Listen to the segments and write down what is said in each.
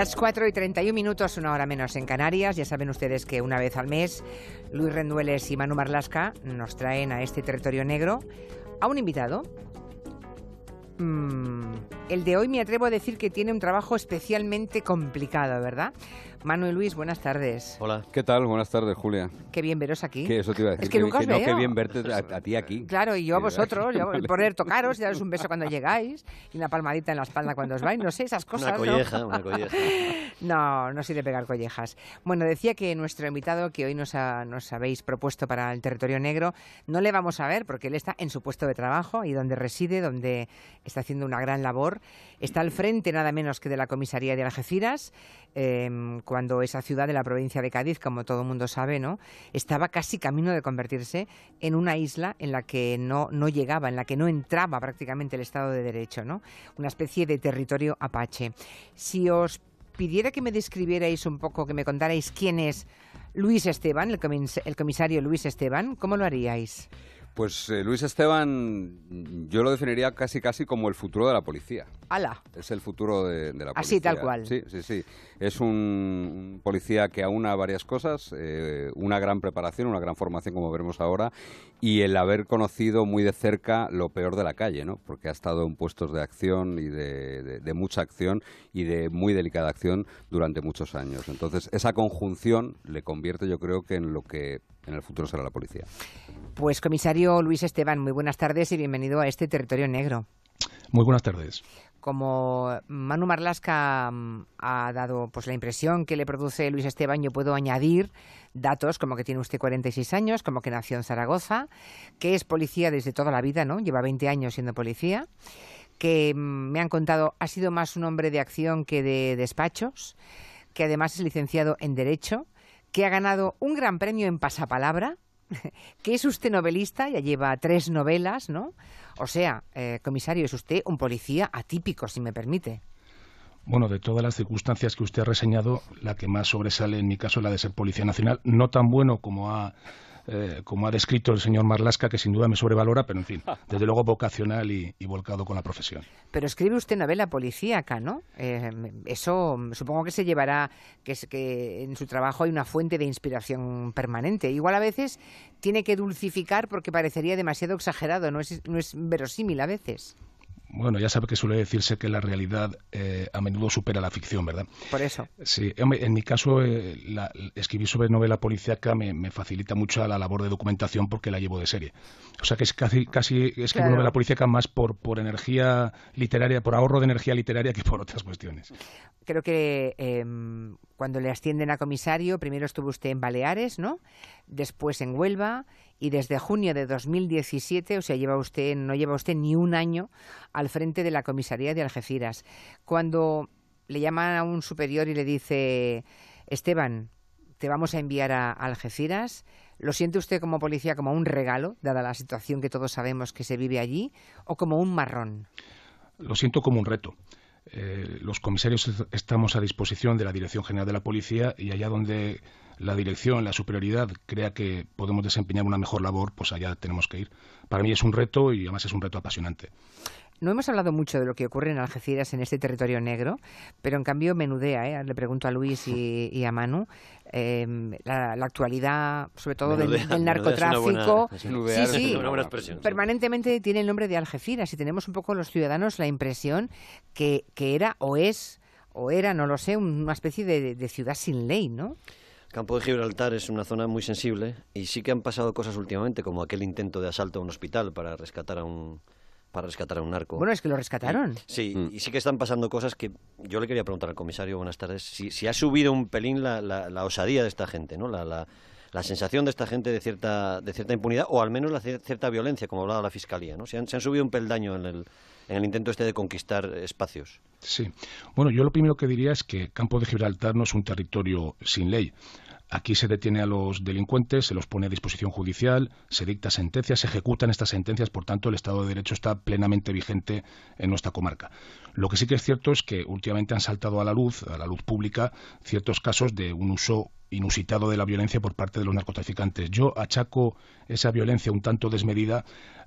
Las 4 y 31 minutos, una hora menos en Canarias. Ya saben ustedes que una vez al mes Luis Rendueles y Manu Marlasca nos traen a este territorio negro a un invitado. Mm, el de hoy me atrevo a decir que tiene un trabajo especialmente complicado, ¿verdad? Manuel Luis, buenas tardes. Hola. ¿Qué tal? Buenas tardes, Julia. Qué bien veros aquí. ¿Qué? Eso te iba a decir. Es que, nunca os no, veo. qué bien verte a, a ti aquí. Claro, y yo a vosotros, yo, vale. el poder tocaros, daros un beso cuando llegáis y una palmadita en la espalda cuando os vais, no sé, esas cosas. Una ¿no? colleja, una colleja. No, no soy de pegar collejas. Bueno, decía que nuestro invitado que hoy nos, ha- nos habéis propuesto para el territorio negro, no le vamos a ver porque él está en su puesto de trabajo y donde reside, donde está haciendo una gran labor. Está al frente nada menos que de la comisaría de Algeciras, eh, cuando esa ciudad de la provincia de Cádiz, como todo el mundo sabe, ¿no? estaba casi camino de convertirse en una isla en la que no, no llegaba, en la que no entraba prácticamente el Estado de Derecho, ¿no? una especie de territorio apache. Si os pidiera que me describierais un poco, que me contarais quién es Luis Esteban, el, comis- el comisario Luis Esteban, ¿cómo lo haríais? Pues eh, Luis Esteban, yo lo definiría casi casi como el futuro de la policía. ¡Hala! Es el futuro de, de la policía. Así, tal cual. Sí, sí, sí. Es un, un policía que aúna varias cosas, eh, una gran preparación, una gran formación, como veremos ahora, y el haber conocido muy de cerca lo peor de la calle, ¿no? Porque ha estado en puestos de acción y de, de- de mucha acción y de muy delicada acción durante muchos años. Entonces, esa conjunción le convierte, yo creo, que en lo que en el futuro será la policía. Pues comisario Luis Esteban, muy buenas tardes y bienvenido a este territorio negro. Muy buenas tardes. Como Manu Marlasca mm, ha dado pues la impresión que le produce Luis Esteban, yo puedo añadir datos como que tiene usted 46 años, como que nació en Zaragoza, que es policía desde toda la vida, ¿no? Lleva 20 años siendo policía, que mm, me han contado ha sido más un hombre de acción que de despachos, que además es licenciado en Derecho, que ha ganado un gran premio en pasapalabra, que es usted novelista, ya lleva tres novelas, ¿no? O sea, eh, comisario, es usted un policía atípico, si me permite. Bueno, de todas las circunstancias que usted ha reseñado, la que más sobresale en mi caso es la de ser Policía Nacional. No tan bueno como ha, eh, como ha descrito el señor Marlasca, que sin duda me sobrevalora, pero en fin, desde luego vocacional y, y volcado con la profesión. Pero escribe usted novela policíaca, ¿no? Eh, eso supongo que se llevará, que, es, que en su trabajo hay una fuente de inspiración permanente. Igual a veces tiene que dulcificar porque parecería demasiado exagerado, no es, no es verosímil a veces. Bueno, ya sabe que suele decirse que la realidad eh, a menudo supera la ficción, ¿verdad? Por eso. Sí, en mi caso, eh, la- escribir sobre novela policíaca me, me facilita mucho la labor de documentación porque la llevo de serie. O sea que es casi, casi escribo Claro. novela policíaca más por, por energía literaria, por ahorro de energía literaria que por otras cuestiones. Creo que eh, cuando le ascienden a comisario, primero estuvo usted en Baleares, ¿no? Después en Huelva y desde junio de 2017, o sea, lleva usted no lleva usted ni un año al frente de la comisaría de Algeciras. Cuando le llaman a un superior y le dice, Esteban, te vamos a enviar a Algeciras, ¿lo siente usted como policía como un regalo, dada la situación que todos sabemos que se vive allí, o como un marrón? Lo siento como un reto. Eh, los comisarios est- estamos a disposición de la Dirección General de la Policía y allá donde la dirección, la superioridad crea que podemos desempeñar una mejor labor, pues allá tenemos que ir. Para mí es un reto y además es un reto apasionante. No hemos hablado mucho de lo que ocurre en Algeciras, en este territorio negro, pero en cambio menudea, ¿eh? le pregunto a Luis y, y a Manu, eh, la, la actualidad, sobre todo del, Menudea, narcotráfico, buena- sí, sí, una buena expresión, sí. permanentemente tiene el nombre de Algeciras y tenemos un poco los ciudadanos la impresión que, que era o es, o era, no lo sé, una especie de, de ciudad sin ley, ¿no? Campo de Gibraltar es una zona muy sensible y sí que han pasado cosas últimamente, como aquel intento de asalto a un hospital para rescatar a un para rescatar a un narco. Bueno, es que lo rescataron. Sí, Mm. y sí que están pasando cosas que yo le quería preguntar al comisario, buenas tardes, si, si ha subido un pelín la, la, la osadía de esta gente, ¿no? La, la, la sensación de esta gente de cierta, de cierta impunidad o al menos la cier- cierta violencia, como hablaba la Fiscalía, ¿no? Se han, se han subido un peldaño en el, en el intento este de conquistar espacios. Sí. Bueno, yo lo primero que diría es que Campo de Gibraltar no es un territorio sin ley. Aquí se detiene a los delincuentes, se los pone a disposición judicial, se dicta sentencias, se ejecutan estas sentencias, por tanto el Estado de Derecho está plenamente vigente en nuestra comarca. Lo que sí que es cierto es que últimamente han saltado a la luz, a la luz pública, ciertos casos de un uso inusitado de la violencia por parte de los narcotraficantes. Yo achaco esa violencia un tanto desmedida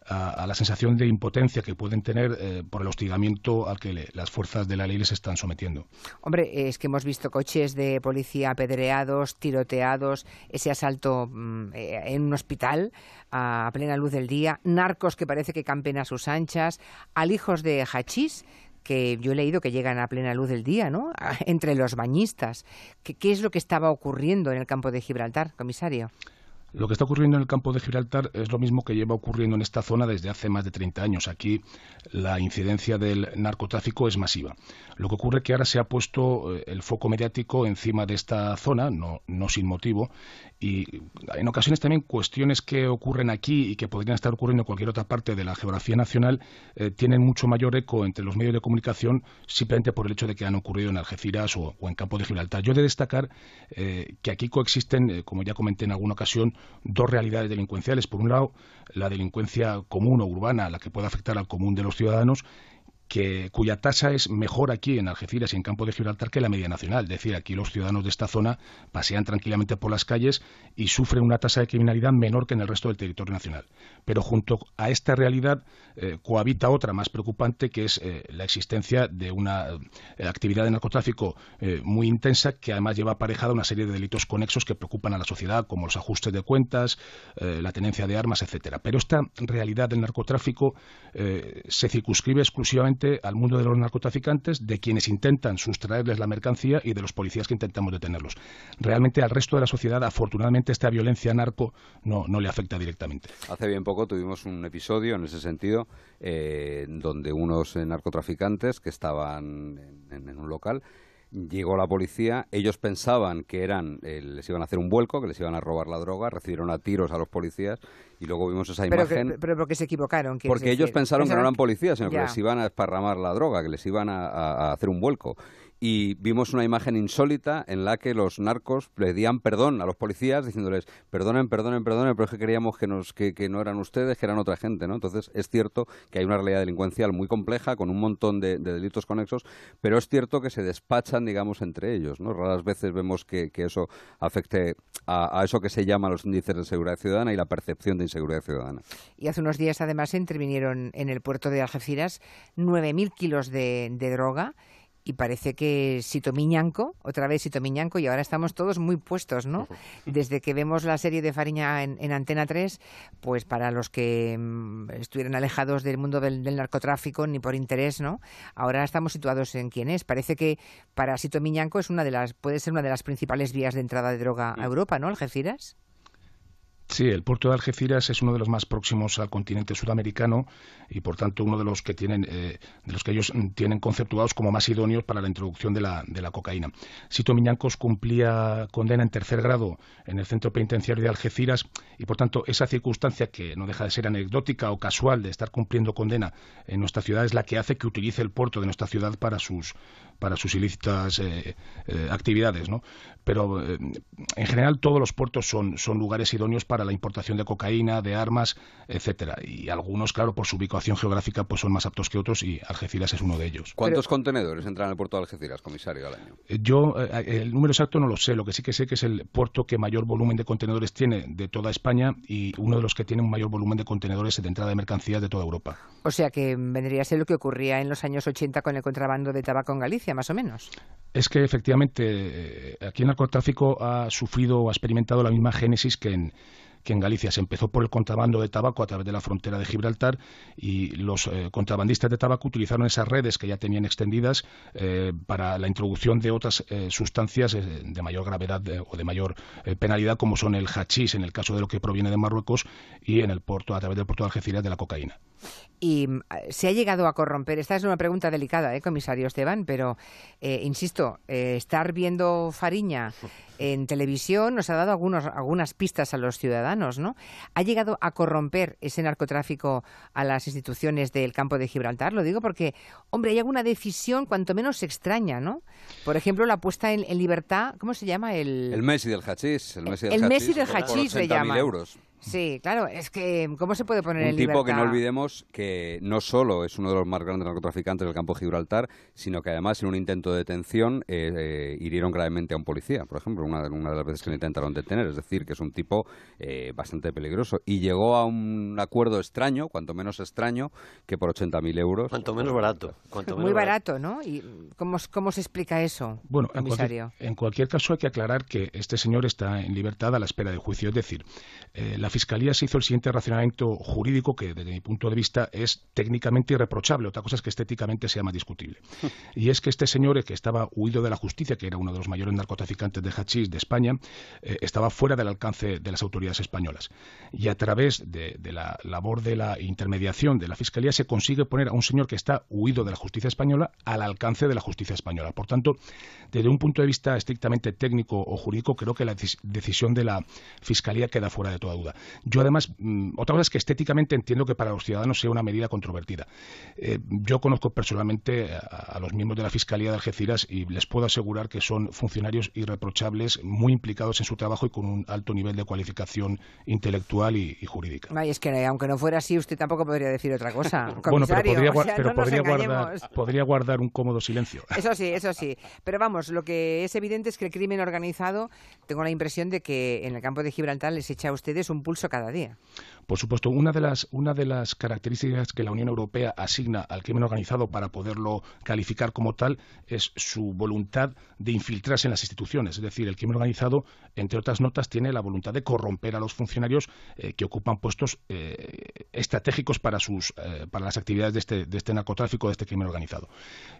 a, la sensación de impotencia que pueden tener eh, por el hostigamiento al que las fuerzas de la ley les están sometiendo. Hombre, es que hemos visto coches de policía apedreados, tiroteados, ese asalto mm, eh, en un hospital a plena luz del día, narcos que parece que campen a sus anchas, hijos de hachís que yo he leído que llegan a plena luz del día, ¿no? Entre los bañistas. ¿Qué, es lo que estaba ocurriendo en el campo de Gibraltar, comisario? Lo que está ocurriendo en el campo de Gibraltar es lo mismo que lleva ocurriendo en esta zona desde hace más de 30 años. Aquí la incidencia del narcotráfico es masiva. Lo que ocurre es que ahora se ha puesto eh, el foco mediático encima de esta zona, no, sin motivo, y en ocasiones también cuestiones que ocurren aquí y que podrían estar ocurriendo en cualquier otra parte de la geografía nacional eh, tienen mucho mayor eco entre los medios de comunicación simplemente por el hecho de que han ocurrido en Algeciras o, en Campo de Gibraltar. Yo he de destacar eh, que aquí coexisten, como ya comenté en alguna ocasión, dos realidades delincuenciales. Por un lado, la delincuencia común o urbana, la que puede afectar al común de los ciudadanos, que, cuya tasa es mejor aquí en Algeciras y en Campo de Gibraltar que la media nacional. Es decir, aquí los ciudadanos de esta zona pasean tranquilamente por las calles y sufren una tasa de criminalidad menor que en el resto del territorio nacional. Pero junto a esta realidad eh, cohabita otra más preocupante, que es eh, la existencia de una eh, actividad de narcotráfico muy intensa que además lleva aparejada una serie de delitos conexos que preocupan a la sociedad, como los ajustes de cuentas, la tenencia de armas, etcétera. Pero esta realidad del narcotráfico se circunscribe exclusivamente al mundo de los narcotraficantes, de quienes intentan sustraerles la mercancía y de los policías que intentamos detenerlos. Realmente al resto de la sociedad, afortunadamente, esta violencia narco no, le afecta directamente. Hace bien poco tuvimos un episodio en ese sentido, eh, donde unos eh, narcotraficantes que estaban en un local Llegó la policía, ellos pensaban que eran, eh, les iban a hacer un vuelco, que les iban a robar la droga, recibieron a tiros a los policías y luego vimos esa imagen. pero porque se equivocaron. Porque ellos pensaron, que no eran policías, sino que les iban a esparramar la droga, que les iban a hacer un vuelco y vimos una imagen insólita en la que los narcos pedían perdón a los policías diciéndoles perdonen, perdonen, perdonen, pero es que creíamos que, nos, que, no eran ustedes, que eran otra gente, ¿no? Entonces es cierto que hay una realidad delincuencial muy compleja con un montón de, delitos conexos, pero es cierto que se despachan, digamos, entre ellos, ¿no? Raras veces vemos que, eso afecte a, eso que se llama los índices de seguridad ciudadana y la percepción de inseguridad ciudadana. Y hace unos días además intervinieron en el puerto de Algeciras 9.000 kilos de droga y parece que Sito Miñanco, otra vez Sito Miñanco, y ahora estamos todos muy puestos, ¿no? Desde que vemos la serie de Fariña en, Antena 3, pues para los que mm, estuvieran alejados del mundo del, narcotráfico ni por interés, ¿no? Ahora estamos situados en quién es. Parece que para Sito Miñanco es una de las, puede ser una de las principales vías de entrada de droga a Europa, ¿no? Algeciras. Sí, el puerto de Algeciras es uno de los más próximos al continente sudamericano y, por tanto, uno de los que tienen, eh, de los que ellos tienen conceptuados como más idóneos para la introducción de la, de la cocaína. Sito Miñancos cumplía condena en tercer grado en el centro penitenciario de Algeciras y, por tanto, esa circunstancia que no deja de ser anecdótica o casual de estar cumpliendo condena en nuestra ciudad es la que hace que utilice el puerto de nuestra ciudad para sus para sus ilícitas eh, eh, actividades, ¿no? Pero en general todos los puertos son, son lugares idóneos para la importación de cocaína, de armas, etcétera. Y algunos, claro, por su ubicación geográfica, pues son más aptos que otros y Algeciras es uno de ellos. ¿Cuántos contenedores entran al puerto de Algeciras, comisario, al año? Eh, yo, eh, el número exacto no lo sé. Lo que sí que sé que es el puerto que mayor volumen de contenedores tiene de toda España y uno de los que tiene un mayor volumen de contenedores de entrada de mercancías de toda Europa. O sea que vendría a ser lo que ocurría en los años 80 con el contrabando de tabaco en Galicia, más o menos. Es que efectivamente eh, aquí el narcotráfico ha sufrido o ha experimentado la misma génesis que en, que en Galicia se empezó por el contrabando de tabaco a través de la frontera de Gibraltar y los eh, contrabandistas de tabaco utilizaron esas redes que ya tenían extendidas eh, para la introducción de otras eh, sustancias de mayor gravedad o de mayor penalidad como son el hachís en el caso de lo que proviene de Marruecos y en el puerto a través del puerto de Algeciras de la cocaína. Y mm, se ha llegado a corromper. Esta es una pregunta delicada, ¿eh, comisario Esteban, pero insisto, estar viendo Fariña en televisión nos ha dado algunos, algunas pistas a los ciudadanos, ¿no? ¿Ha llegado a corromper ese narcotráfico a las instituciones del campo de Gibraltar? Lo digo porque, hombre, hay alguna decisión cuanto menos extraña, ¿no? Por ejemplo, la puesta en, libertad, ¿cómo se llama? El, el Messi del hachís. El Messi del hachís, Messi del hachís se llama. euros. Sí, claro, es que ¿cómo se puede poner Un tipo que no olvidemos que no solo es uno de los más grandes narcotraficantes del campo de Gibraltar, sino que además en un intento de detención eh, eh, hirieron gravemente a un policía, por ejemplo, una, una, de las veces que le intentaron detener. Es decir, que es un tipo eh, bastante peligroso. Y llegó a un acuerdo extraño, cuanto menos extraño, que por 80.000 euros. Cuanto menos barato. Muy barato, ¿no? ¿Y cómo, cómo se explica eso, bueno, en cualquier, caso hay que aclarar que este señor está en libertad a la espera de juicio. Es decir, eh, la Fiscalía se hizo el siguiente racionamiento jurídico que, desde mi punto de vista, es técnicamente irreprochable. Otra cosa es que estéticamente sea más discutible. y es que este señor, que estaba huido de la justicia, que era uno de los mayores narcotraficantes de hachís de España, eh, estaba fuera del alcance de las autoridades españolas. Y a través de, la labor de la intermediación de la Fiscalía se consigue poner a un señor que está huido de la justicia española al alcance de la justicia española. Por tanto, desde un punto de vista estrictamente técnico o jurídico, creo que la decisión de la Fiscalía queda fuera de toda duda. Yo, además, mm, otra cosa es que estéticamente entiendo que para los ciudadanos sea una medida controvertida. Eh, yo conozco personalmente a, los miembros de la Fiscalía de Algeciras y les puedo asegurar que son funcionarios irreprochables, muy implicados en su trabajo y con un alto nivel de cualificación intelectual y, jurídica. Ay, es que aunque no fuera así, usted tampoco podría decir otra cosa. bueno, pero podría, guardar, podría guardar un cómodo silencio. Eso sí, eso sí. Pero vamos, lo que es evidente es que el crimen organizado, tengo la impresión de que en el campo de Gibraltar les echa a ustedes un pulso cada día. Por supuesto, una de las, una de las características que la Unión Europea asigna al crimen organizado para poderlo calificar como tal es su voluntad de infiltrarse en las instituciones. Es decir, el crimen organizado, entre otras notas, tiene la voluntad de corromper a los funcionarios eh, que ocupan puestos eh, estratégicos para, sus, eh, para las actividades de este, de este narcotráfico, de este crimen organizado.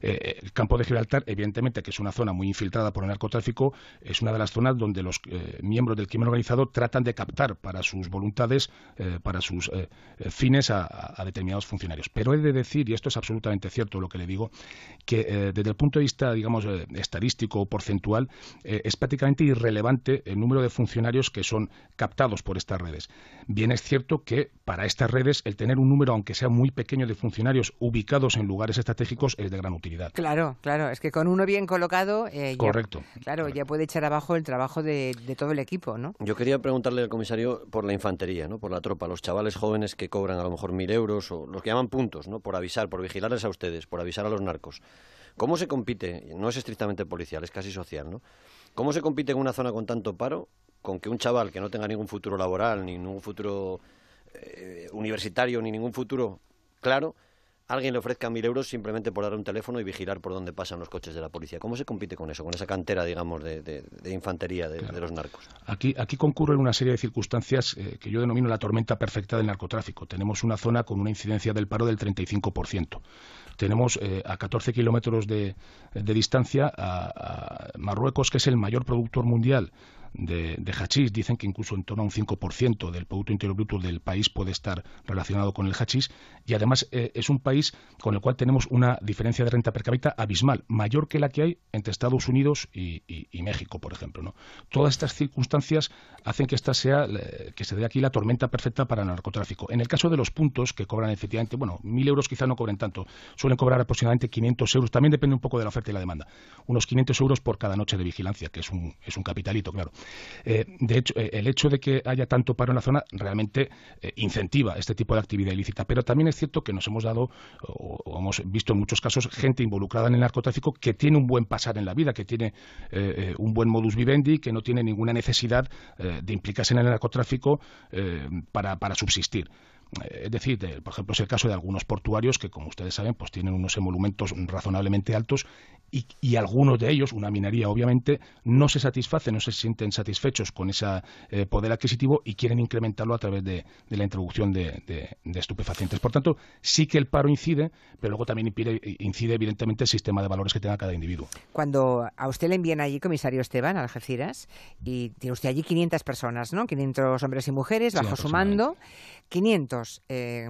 el campo de Gibraltar, evidentemente, que es una zona muy infiltrada por el narcotráfico, es una de las zonas donde los miembros del crimen organizado tratan de captar para sus voluntades para sus eh, eh, fines a, determinados funcionarios. Pero he de decir, y esto es absolutamente cierto lo que le digo, que eh, desde el punto de vista, digamos, estadístico o porcentual, es prácticamente irrelevante el número de funcionarios que son captados por estas redes. Bien es cierto que para estas redes el tener un número, aunque sea muy pequeño, de funcionarios ubicados en lugares estratégicos es de gran utilidad. Claro, claro, es que con uno bien colocado, Correcto. claro, ya puede echar abajo el trabajo de, de, todo el equipo, ¿no? Yo quería preguntarle al comisario por la infantería, ¿no? por la tropa los chavales jóvenes que cobran a lo mejor mil euros o los que llaman puntos, ¿no? Por avisar, por vigilarles a ustedes, por avisar a los narcos. ¿Cómo se compite? No es estrictamente policial, es casi social, ¿no? ¿Cómo se compite en una zona con tanto paro con que un chaval que no tenga ningún futuro laboral, ni ningún futuro eh, universitario, ni ningún futuro claro, alguien le ofrezca mil euros simplemente por dar un teléfono y vigilar por dónde pasan los coches de la policía. ¿Cómo se compite con eso, con esa cantera, digamos, de, infantería de, los narcos? Aquí, aquí concurren una serie de circunstancias eh, que yo denomino la tormenta perfecta del narcotráfico. Tenemos una zona con una incidencia del paro del 35%. Tenemos eh, a 14 kilómetros de, distancia a Marruecos, que es el mayor productor mundial de, de hachís. Dicen que incluso en torno a un 5% del Producto Interior Bruto del país puede estar relacionado con el hachís. Y además eh, es un país con el cual tenemos una diferencia de renta per cápita abismal, mayor que la que hay entre Estados Unidos y, México, por ejemplo. ¿no? Todas estas circunstancias hacen que esta sea, que se dé aquí la tormenta perfecta para el narcotráfico. En el caso de los puntos, que cobran efectivamente, bueno, mil euros quizá no cobren tanto, suelen cobrar aproximadamente 500 euros, también depende un poco de la oferta y la demanda, unos 500 euros por cada noche de vigilancia, que es un, es un capitalito, claro. Eh, de hecho, eh, el hecho de que haya tanto paro en la zona realmente eh, incentiva este tipo de actividad ilícita. Pero también es cierto que nos hemos dado, o, hemos visto en muchos casos, gente involucrada en el narcotráfico que tiene un buen pasar en la vida, que tiene un buen modus vivendi, que no tiene ninguna necesidad de implicarse en el narcotráfico para subsistir. Es decir, por ejemplo, es el caso de algunos portuarios que, como ustedes saben, pues tienen unos emolumentos razonablemente altos y, algunos de ellos, una minería obviamente, no se satisfacen, no se sienten satisfechos con ese eh, poder adquisitivo y quieren incrementarlo a través de, la introducción de, estupefacientes. Por tanto, sí que el paro incide, pero luego también incide, evidentemente el sistema de valores que tenga cada individuo. Cuando a usted le envían allí, comisario Esteban, a Algeciras, y tiene usted allí 500 personas, ¿no? 500 hombres y mujeres bajo su mando, 500. Eh,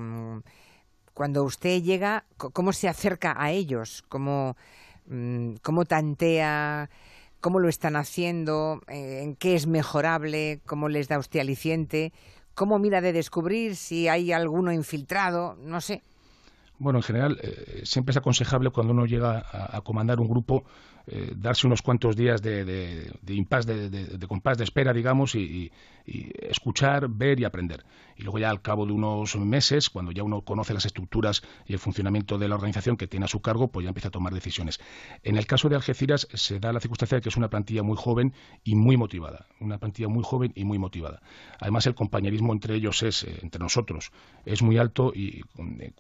cuando usted llega, ¿cómo se acerca a ellos? ¿Cómo, mm, cómo tantea? ¿Cómo lo están haciendo? Eh, ¿En qué es mejorable? ¿Cómo les da usted aliciente? ¿Cómo mira de descubrir si hay alguno infiltrado? No sé. Bueno, en general, eh, siempre es aconsejable cuando uno llega a, comandar un grupo eh, darse unos cuantos días de, de, de, de, compás de espera, digamos, y, escuchar, ver y aprender. Y luego ya al cabo de unos meses, cuando ya uno conoce las estructuras y el funcionamiento de la organización que tiene a su cargo, pues ya empieza a tomar decisiones. En el caso de Algeciras se da la circunstancia de que es una plantilla muy joven y muy motivada, una plantilla muy joven y muy motivada. Además, el compañerismo entre ellos es, eh, entre nosotros, es muy alto y eh,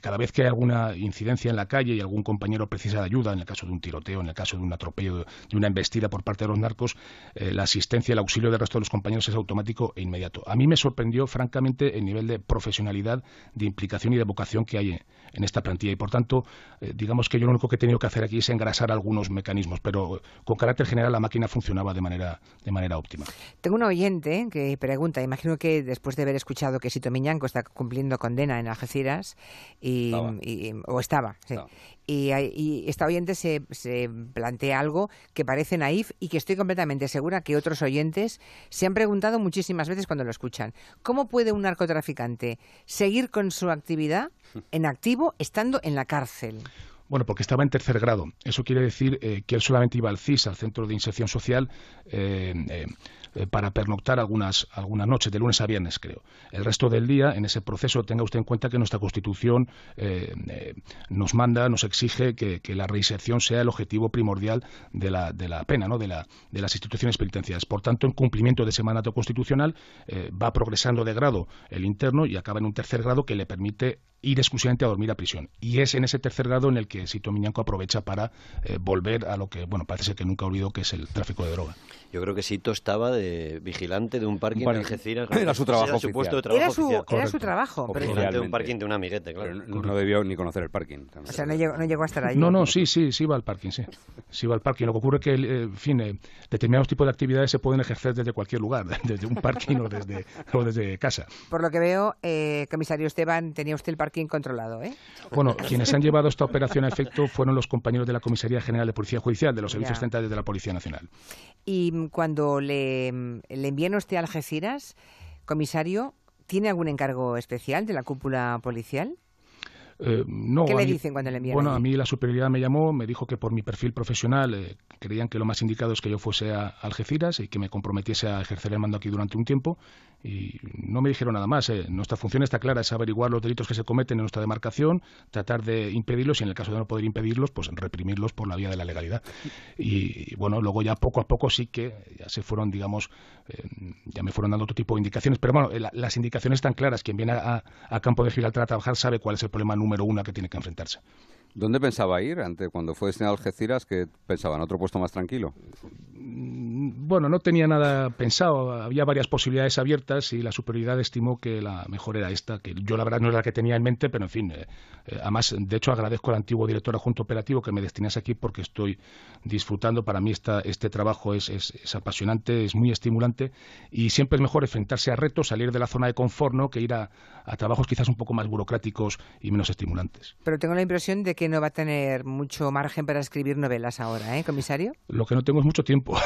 cada vez que hay alguna incidencia en la calle y algún compañero precisa de ayuda, en el caso de un tiroteo, en el caso de un atropello, de una embestida por parte de los narcos, eh, la asistencia, el auxilio del resto de los compañeros es automático e inmediato. A mí me sorprendió, francamente, el nivel de profesionalidad, de implicación y de vocación que hay en, esta plantilla. Y, por tanto, eh, digamos que yo lo único que he tenido que hacer aquí es engrasar algunos mecanismos, pero con carácter general la máquina funcionaba de manera, de manera óptima. Tengo un oyente que pregunta, imagino que después de haber escuchado que Sito Miñanco está cumpliendo condena en Algeciras, y, o estaba, sí. Y, y, esta oyente se, se, plantea algo que parece naif y que estoy completamente segura que otros oyentes se han preguntado muchísimas veces cuando lo escuchan. ¿Cómo puede un narcotraficante seguir con su actividad en activo estando en la cárcel? Bueno, porque estaba en tercer grado. Eso quiere decir eh, que él solamente iba al CIS, al Centro de Inserción Social, eh, eh, eh, para pernoctar algunas, algunas noches, de lunes a viernes, creo. El resto del día, en ese proceso, tenga usted en cuenta que nuestra Constitución eh, eh, nos manda, nos exige que, la reinserción sea el objetivo primordial de la, de la pena, ¿no? de, la, de las instituciones penitenciarias. Por tanto, en cumplimiento de ese mandato constitucional, va progresando de grado el interno y acaba en un tercer grado que le permite ir exclusivamente a dormir a prisión. Y es en ese tercer grado en el que Sito Miñanco aprovecha para volver a lo que, bueno, parece ser que nunca olvidó, que es el tráfico de droga. Yo creo que Sito estaba de vigilante de un parking en Algeciras. Era su trabajo su puesto de trabajo era su, Era su trabajo. Vigilante de un parking de un amiguete, claro. no, debió ni conocer el parking. O sea, no llegó, no llegó a estar ahí. No, no, sí, sí, sí va al parking, sí. Sí va al parking. Lo que ocurre es que, eh, en fin, eh, determinados tipos de actividades se pueden ejercer desde cualquier lugar, desde un parking o desde, o desde casa. Por lo que veo, eh, comisario Esteban, tenía usted el parking controlado, ¿eh? Bueno, quienes han llevado esta operación a efecto fueron los compañeros de la Comisaría General de Policía Judicial, de los servicios centrales de la Policía Nacional. Y cuando le le, envían usted a Algeciras, comisario, ¿tiene algún encargo especial de la cúpula policial? Eh, no, ¿Qué le dicen cuando le envían? Bueno, a mí la superioridad me llamó, me dijo que por mi perfil profesional eh, creían que lo más indicado es que yo fuese a Algeciras y que me comprometiese a ejercer el mando aquí durante un tiempo y no me dijeron nada más. Eh. Nuestra función está clara, es averiguar los delitos que se cometen en nuestra demarcación, tratar de impedirlos y en el caso de no poder impedirlos, pues reprimirlos por la vía de la legalidad. Y, bueno, luego ya poco a poco sí que ya se fueron, digamos, eh, ya me fueron dando otro tipo de indicaciones. Pero bueno, las indicaciones están claras. Quien viene a, a campo de Gibraltar a trabajar sabe cuál es el problema número uno que tiene que enfrentarse. ¿Dónde pensaba ir antes, cuando fue destinado a Algeciras, que pensaba en otro puesto más tranquilo? Mm, bueno, no tenía nada pensado. Había varias posibilidades abiertas y la superioridad estimó que la mejor era esta, que yo la verdad no era la que tenía en mente, pero en fin. Eh, eh, además, de hecho, agradezco al antiguo director adjunto operativo que me destinase aquí porque estoy disfrutando. Para mí esta, este trabajo es, es, apasionante, es muy estimulante y siempre es mejor enfrentarse a retos, salir de la zona de confort, ¿no? que ir a, a trabajos quizás un poco más burocráticos y menos estimulantes. Pero tengo la impresión de que no va a tener mucho margen para escribir novelas ahora, ¿eh, comisario? Lo que no tengo es mucho tiempo.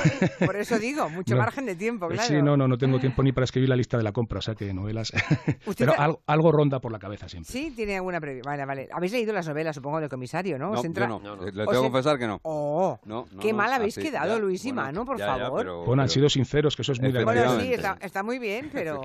Por eso digo, mucho margen de tiempo, claro. Sí, no, no, no tengo tiempo ni para escribir la lista de la compra, o sea que novelas... Pero algo, ronda por la cabeza siempre. Sí, tiene alguna previa. Vale, vale. Habéis leído las novelas, supongo, del comisario, ¿no? No, no. no, Le tengo que confesar que no. Oh, qué mal habéis quedado, Luis y Manu, por favor. bueno, han sido sinceros, que eso es muy de Bueno, sí, está, muy bien, pero...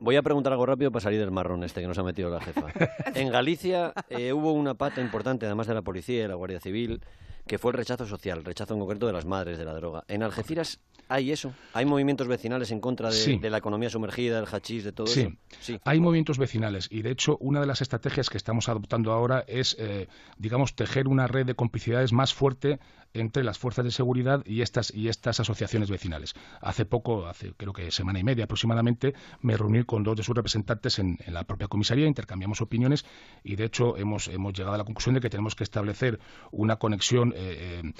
voy a preguntar algo rápido para salir del marrón este que nos ha metido la jefa. en Galicia eh, hubo una pata importante, además de la policía y la Guardia Civil, que fue el rechazo social, el rechazo en concreto de las madres de la droga. ¿En Algeciras hay eso? ¿Hay movimientos vecinales en contra de, la economía sumergida, el hachís, de todo eso? Sí, hay movimientos vecinales y de hecho una de las estrategias que estamos adoptando ahora es, eh, digamos, tejer una red de complicidades más fuerte entre las fuerzas de seguridad y estas, y estas asociaciones vecinales. Hace poco, hace creo que semana y media aproximadamente, me reuní con dos de sus representantes en, la propia comisaría, intercambiamos opiniones y de hecho hemos, hemos llegado a la conclusión de que tenemos que establecer una conexión eh, eh,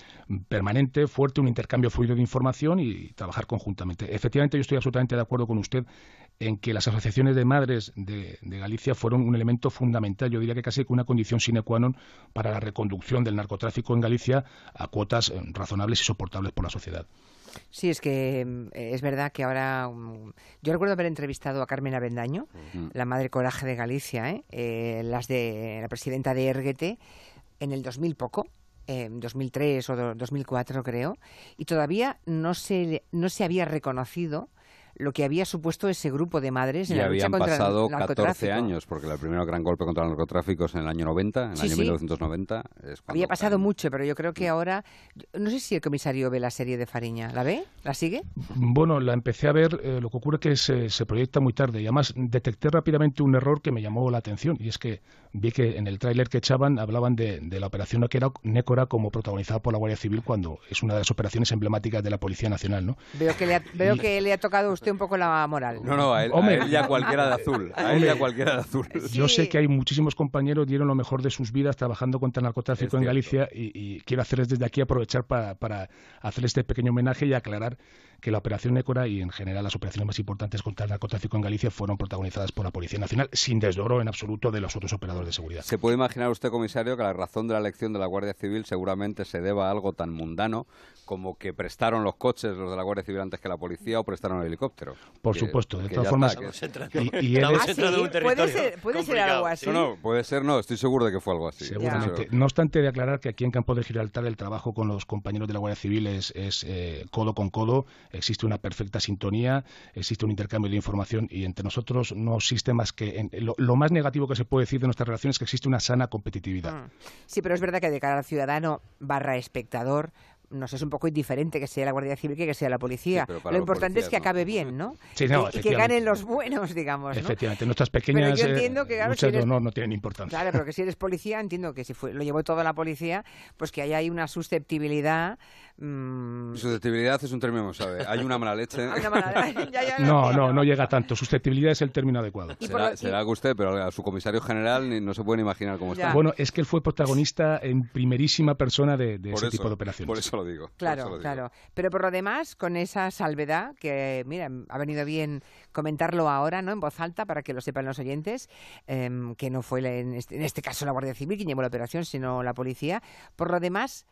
permanente, fuerte, un intercambio fluido de información y trabajar conjuntamente. Efectivamente, yo estoy absolutamente de acuerdo con usted en que las asociaciones de madres de, Galicia fueron un elemento fundamental, yo diría que casi una condición sine qua non para la reconducción del narcotráfico en Galicia a cuotas eh, razonables y soportables por la sociedad. Sí, es que es verdad que ahora. Mm, yo recuerdo haber entrevistado a Carmen Avendaño, la madre coraje de Galicia, ¿eh? Eh, las de la presidenta de Erguete, en el 2000 poco, en 2003 o 2004 creo, y todavía no se, no se había reconocido lo que había supuesto ese grupo de madres en y la lucha habían contra pasado el narcotráfico. 14 años, porque el primer gran golpe contra el narcotráfico es en el año 90, en el Sí, año sí. 1990. es cuando Había pasado caen. mucho, pero yo creo que ahora... No sé si el comisario ve la serie de Fariña. ¿La ve? ¿La sigue? Bueno, la empecé a ver, eh, lo que ocurre es que se, se proyecta muy tarde y además detecté rápidamente un error que me llamó la atención y es que vi que en el tráiler que echaban hablaban de, de la operación Nécora- Nécora como protagonizada por la Guardia Civil cuando es una de las operaciones emblemáticas de la Policía Nacional, ¿no? Veo que le ha, veo Y- que le ha tocado a usted un poco la moral. No, no, a él, a él ya cualquiera de azul. A él cualquiera de azul. Yo sé que hay muchísimos compañeros dieron lo mejor de sus vidas trabajando contra el narcotráfico Es en Galicia y, y quiero hacerles desde aquí aprovechar para, para hacer este pequeño homenaje y aclarar que la operación Nécora y en general las operaciones más importantes contra el narcotráfico en Galicia fueron protagonizadas por la Policía Nacional sin desdoro en absoluto de los otros operadores de seguridad. Se puede imaginar usted, comisario, que la razón de la elección de la Guardia Civil seguramente se deba a algo tan mundano como que prestaron los coches los de la Guardia Civil antes que la policía o prestaron el helicóptero. Por Que- supuesto, de todas formas, está, que- Y, él es- Ah, sí, puede ser, puede ser complicado, algo sí. así. No, no, puede ser, no, estoy seguro de que fue algo así. Seguramente. No obstante, de aclarar que aquí en Campo de Gibraltar el trabajo con los compañeros de la Guardia Civil es, es, eh, codo con codo, existe una perfecta sintonía, existe un intercambio de información y entre nosotros no existe más que... en- lo, más negativo que se puede decir de nuestra relación es que existe una sana competitividad. Mm. Sí, pero es verdad que de cara al ciudadano barra espectador nos es un poco indiferente que sea la Guardia Civil que que sea la policía. Sí, pero Lo importante es que acabe bien, ¿no? Sí, Y no, que- y que ganen los buenos, digamos, ¿no? Efectivamente, nuestras pequeñas yo eh, entiendo que, claro, luchas si eres- de honor no tienen importancia. Claro, pero que si eres policía, entiendo que si fue, lo llevó toda la policía, pues que ahí hay una susceptibilidad. mm, Susceptibilidad es un término, ¿sabe? Hay una mala leche. una mala- ya, ya lo No, no, no llega tanto. Susceptibilidad es el término adecuado. Y Será, lo- y- será que usted, pero a su comisario general ni- no se puede ni imaginar cómo Ya. está. Bueno, es que él fue protagonista en primerísima persona de, ese eso, tipo de operaciones. Por eso lo digo. Claro, lo digo. claro. Pero por lo demás, con esa salvedad, que mira, ha venido bien comentarlo ahora, ¿no? En voz alta, para que lo sepan los oyentes, em, que no fue en este, en este caso la Guardia Civil quien llevó la operación, sino la policía. Por lo demás,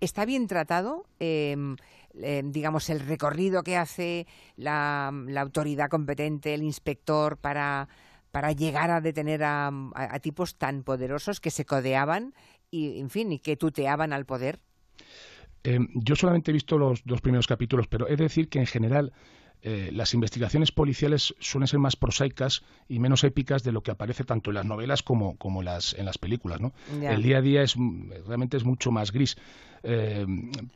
está bien tratado, em, em, digamos, el recorrido que hace la, la autoridad competente, el inspector, para para llegar a detener a, a- a tipos tan poderosos que se codeaban y, en fin, y que tuteaban al poder. Eh, yo solamente he visto los dos primeros capítulos, pero he de decir que en general eh, las investigaciones policiales suelen ser más prosaicas y menos épicas de lo que aparece tanto en las novelas como, como las, en las películas. ¿no? El día a día es realmente es mucho más gris. Eh,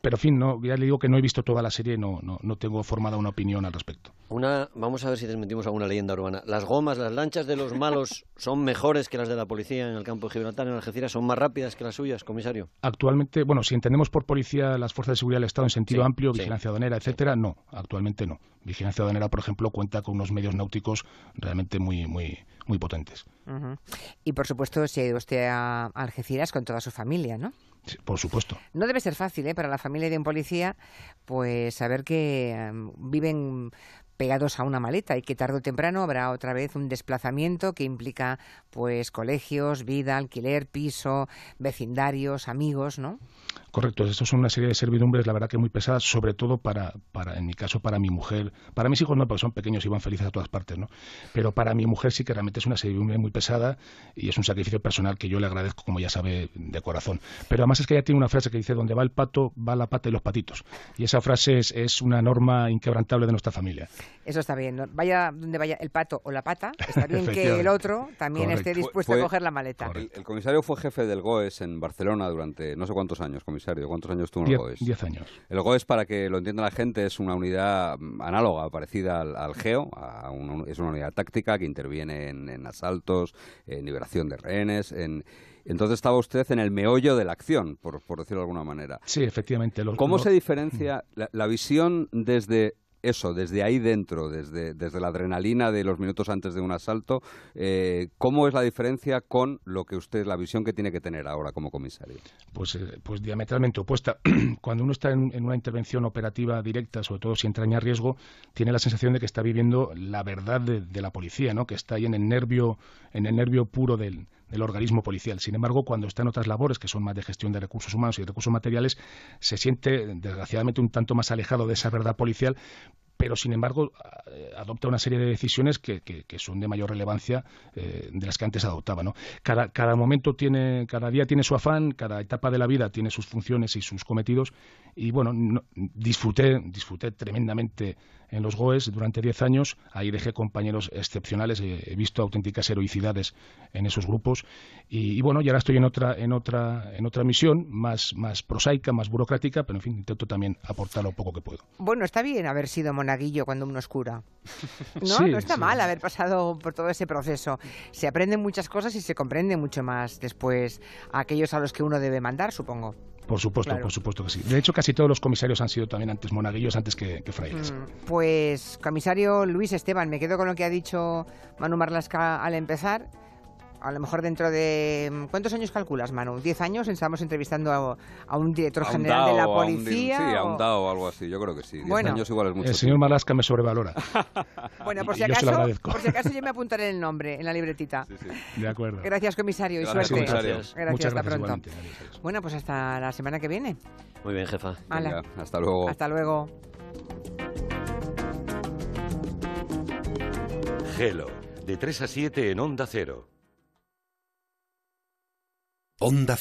pero en fin, no, ya le digo que no he visto toda la serie, no, no, no tengo formada una opinión al respecto. Una, vamos a ver si desmentimos alguna leyenda urbana. Las gomas, las lanchas de los malos son mejores que las de la policía en el campo de Gibraltar, en Algeciras, son más rápidas que las suyas, comisario. Actualmente, bueno, si entendemos por policía las fuerzas de seguridad del Estado en sentido Sí, amplio, sí. vigilancia aduanera, etcétera, no, actualmente no. Vigilancia aduanera, por ejemplo, cuenta con unos medios náuticos realmente muy, muy, muy potentes. Y por supuesto, se ha ido usted a a Algeciras con toda su familia, ¿no? Por supuesto. No debe ser fácil, ¿eh? Para la familia de un policía, pues saber que em, viven pegados a una maleta y que tarde o temprano habrá otra vez un desplazamiento que implica pues colegios, vida, alquiler, piso, vecindarios, amigos, ¿no? Correcto, esto son una serie de servidumbres, la verdad que muy pesadas, sobre todo para, para, en mi caso, para mi mujer. Para mis hijos no, porque son pequeños y van felices a todas partes, ¿no? Pero para mi mujer sí que realmente es una servidumbre muy pesada y es un sacrificio personal que yo le agradezco, como ya sabe, de corazón. Pero además es que ella tiene una frase que dice, donde va el pato, va la pata y los patitos. Y esa frase es, es una norma inquebrantable de nuestra familia. Eso está bien. ¿no? Vaya donde vaya el pato o la pata, está bien que el otro también Correcto. esté dispuesto fue- a coger la maleta. El, el comisario fue jefe del GOES en Barcelona durante no sé cuántos años, comisario. ¿Cuántos años estuvo en el GOES? diez años. El GOES, para que lo entienda la gente, es una unidad mm, análoga, parecida al, al GEO. a es una unidad táctica que interviene en, en asaltos, en liberación de rehenes. En, entonces estaba usted en el meollo de la acción, por, por decirlo de alguna manera. Sí, efectivamente. ¿Cómo se diferencia la, la visión desde eso, desde ahí dentro, desde, desde la adrenalina de los minutos antes de un asalto? eh, ¿Cómo es la diferencia con lo que usted, la visión que tiene que tener ahora como comisario? pues, eh, pues diametralmente opuesta. Cuando uno está en, una intervención operativa directa, sobre todo si entraña riesgo, tiene la sensación de que está viviendo la verdad de, de la policía, ¿no? que está ahí en el nervio, en el nervio puro del, del organismo policial. Sin embargo, cuando está en otras labores, que son más de gestión de recursos humanos y de recursos materiales, se siente, desgraciadamente, un tanto más alejado de esa verdad policial, pero sin embargo eh, adopta una serie de decisiones que, son de mayor relevancia eh, de las que antes adoptaba. ¿no? Cada, cada momento tiene, cada día tiene su afán, cada etapa de la vida tiene sus funciones y sus cometidos, y bueno, disfruté, disfruté tremendamente en los GOES durante diez años. Ahí dejé compañeros excepcionales, he visto auténticas heroicidades en esos grupos. Y, bueno, y ahora estoy en otra, en otra, en otra misión más, más prosaica, más burocrática, pero en fin, intento también aportar lo poco que puedo. Bueno, está bien haber sido monaguillo cuando uno es cura. No, no está mal haber pasado por todo ese proceso. Se aprenden muchas cosas y se comprende mucho más después a aquellos a los que uno debe mandar, supongo. Por supuesto, por supuesto que sí. De hecho, casi todos los comisarios han sido también antes monaguillos antes que, frailes. Mm, pues, comisario Luis Esteban, me quedo con lo que ha dicho Manu Marlasca al empezar a lo mejor dentro de... ¿Cuántos años calculas, Manu? ¿Diez años? Estamos entrevistando a, un director general de la policía. sí, a un DAO o algo así, yo creo que sí. Diez años igual es mucho. El señor Malasca me sobrevalora. bueno, por si, acaso, yo por si acaso yo me apuntaré el nombre en la libretita. Sí, sí. De acuerdo. Gracias, comisario, y suerte. Gracias. gracias, hasta pronto. Bueno, pues hasta la semana que viene. Muy bien, jefa. hasta luego. Hasta luego. Gelo, de 3 a 7 en Onda Cero. Onda